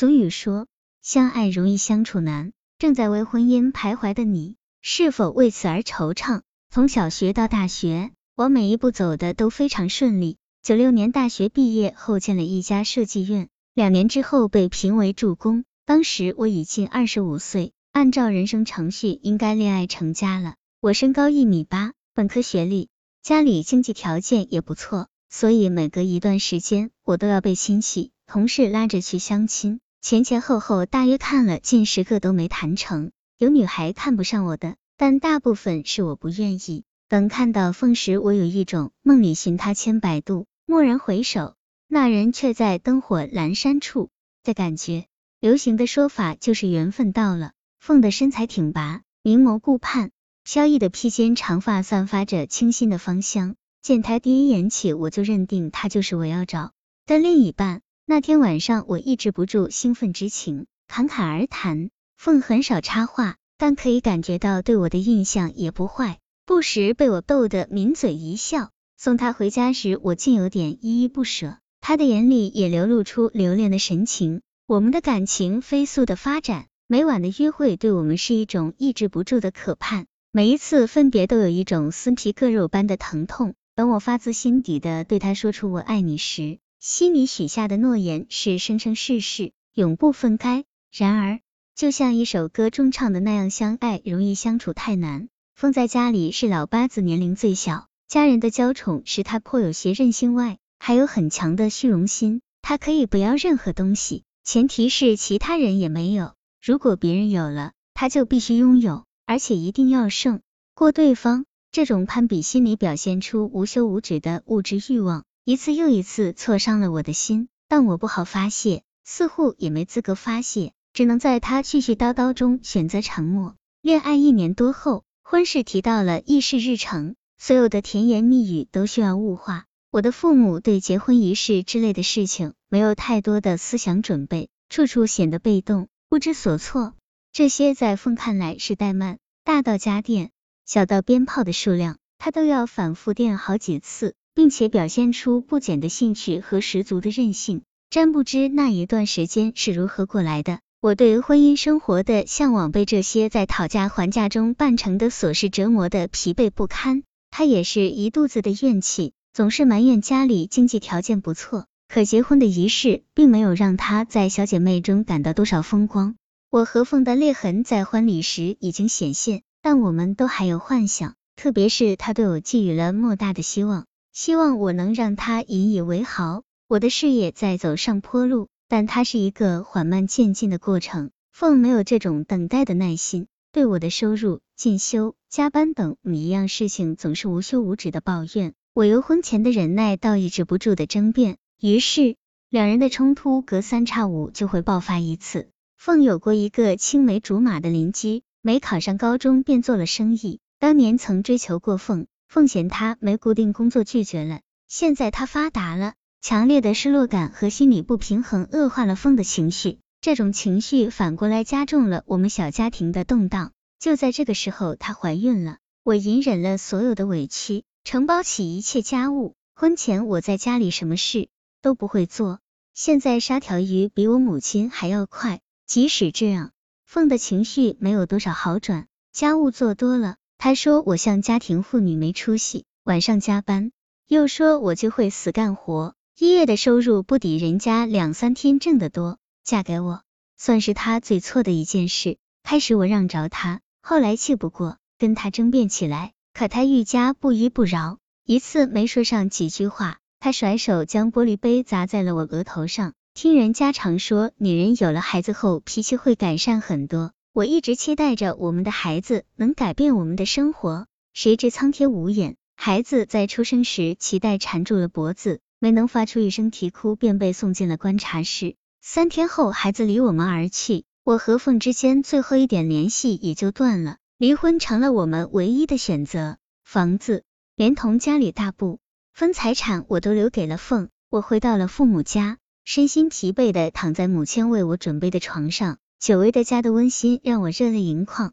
俗语说，相爱容易相处难。正在为婚姻徘徊的你，是否为此而惆怅？从小学到大学，我每一步走的都非常顺利。九六年大学毕业后，进了一家设计院，两年之后被评为助攻。当时我已近二十五岁，按照人生程序应该恋爱成家了。我身高一米八，本科学历，家里经济条件也不错，所以每隔一段时间，我都要被亲戚、同事拉着去相亲。前前后后大约看了近十个都没谈成，有女孩看不上我的，但大部分是我不愿意。等看到凤时，我有一种梦里寻他千百度，蓦然回首，那人却在灯火阑珊处的感觉。流行的说法就是缘分到了。凤的身材挺拔，明眸顾盼，飘逸的披肩长发散发着清新的芳香。见他第一眼起，我就认定他就是我要找的另一半。那天晚上，我抑制不住兴奋之情，侃侃而谈。凤很少插话，但可以感觉到对我的印象也不坏，不时被我逗得抿嘴一笑。送他回家时，我竟有点依依不舍，他的眼里也流露出留恋的神情。我们的感情飞速的发展，每晚的约会对我们是一种抑制不住的渴盼，每一次分别都有一种撕皮割肉般的疼痛。等我发自心底的对他说出我爱你时，心里许下的诺言是生生世世永不分开。然而，就像一首歌中唱的那样，相爱容易相处太难。凤在家里是老八子，年龄最小，家人的娇宠使他颇有些任性，外还有很强的虚荣心。他可以不要任何东西，前提是其他人也没有。如果别人有了，他就必须拥有，而且一定要胜过对方。这种攀比心理表现出无休无止的物质欲望。一次又一次挫伤了我的心，但我不好发泄，似乎也没资格发泄，只能在他絮絮叨叨中选择沉默。恋爱一年多后，婚事提到了议事日程，所有的甜言蜜语都需要物化。我的父母对结婚仪式之类的事情没有太多的思想准备，处处显得被动，不知所措。这些在凤看来是怠慢，大到家电，小到鞭炮的数量，他都要反复电好几次。并且表现出不减的兴趣和十足的韧性。真不知那一段时间是如何过来的。我对婚姻生活的向往被这些在讨价还价中办成的琐事折磨的疲惫不堪。他也是一肚子的怨气，总是埋怨家里经济条件不错，可结婚的仪式并没有让他在小姐妹中感到多少风光。我和凤的裂痕在婚礼时已经显现，但我们都还有幻想，特别是他对我寄予了莫大的希望。希望我能让他引以为豪。我的事业在走上坡路，但它是一个缓慢渐进的过程。凤没有这种等待的耐心，对我的收入、进修、加班等每一样事情总是无休无止的抱怨。我由婚前的忍耐到抑制不住的争辩，于是两人的冲突隔三差五就会爆发一次。凤有过一个青梅竹马的邻居，没考上高中便做了生意，当年曾追求过凤。凤嫌他没固定工作拒绝了，现在他发达了，强烈的失落感和心理不平衡恶化了凤的情绪，这种情绪反过来加重了我们小家庭的动荡。就在这个时候，她怀孕了，我隐忍了所有的委屈，承包起一切家务。婚前我在家里什么事都不会做，现在杀条鱼比我母亲还要快。即使这样，凤的情绪没有多少好转，家务做多了。他说我像家庭妇女没出息，晚上加班，又说我就会死干活，一月的收入不抵人家两三天挣得多。嫁给我，算是他最错的一件事。开始我让着他，后来气不过，跟他争辩起来，可他愈加不依不饶。一次没说上几句话，他甩手将玻璃杯砸在了我额头上。听人家常说，女人有了孩子后脾气会改善很多。我一直期待着我们的孩子能改变我们的生活，谁知苍天无眼，孩子在出生时脐带缠住了脖子，没能发出一声啼哭，便被送进了观察室。三天后，孩子离我们而去，我和凤之间最后一点联系也就断了，离婚成了我们唯一的选择。房子连同家里大部分财产我都留给了凤。我回到了父母家，身心疲惫的躺在母亲为我准备的床上。久违的家的温馨让我热泪盈眶。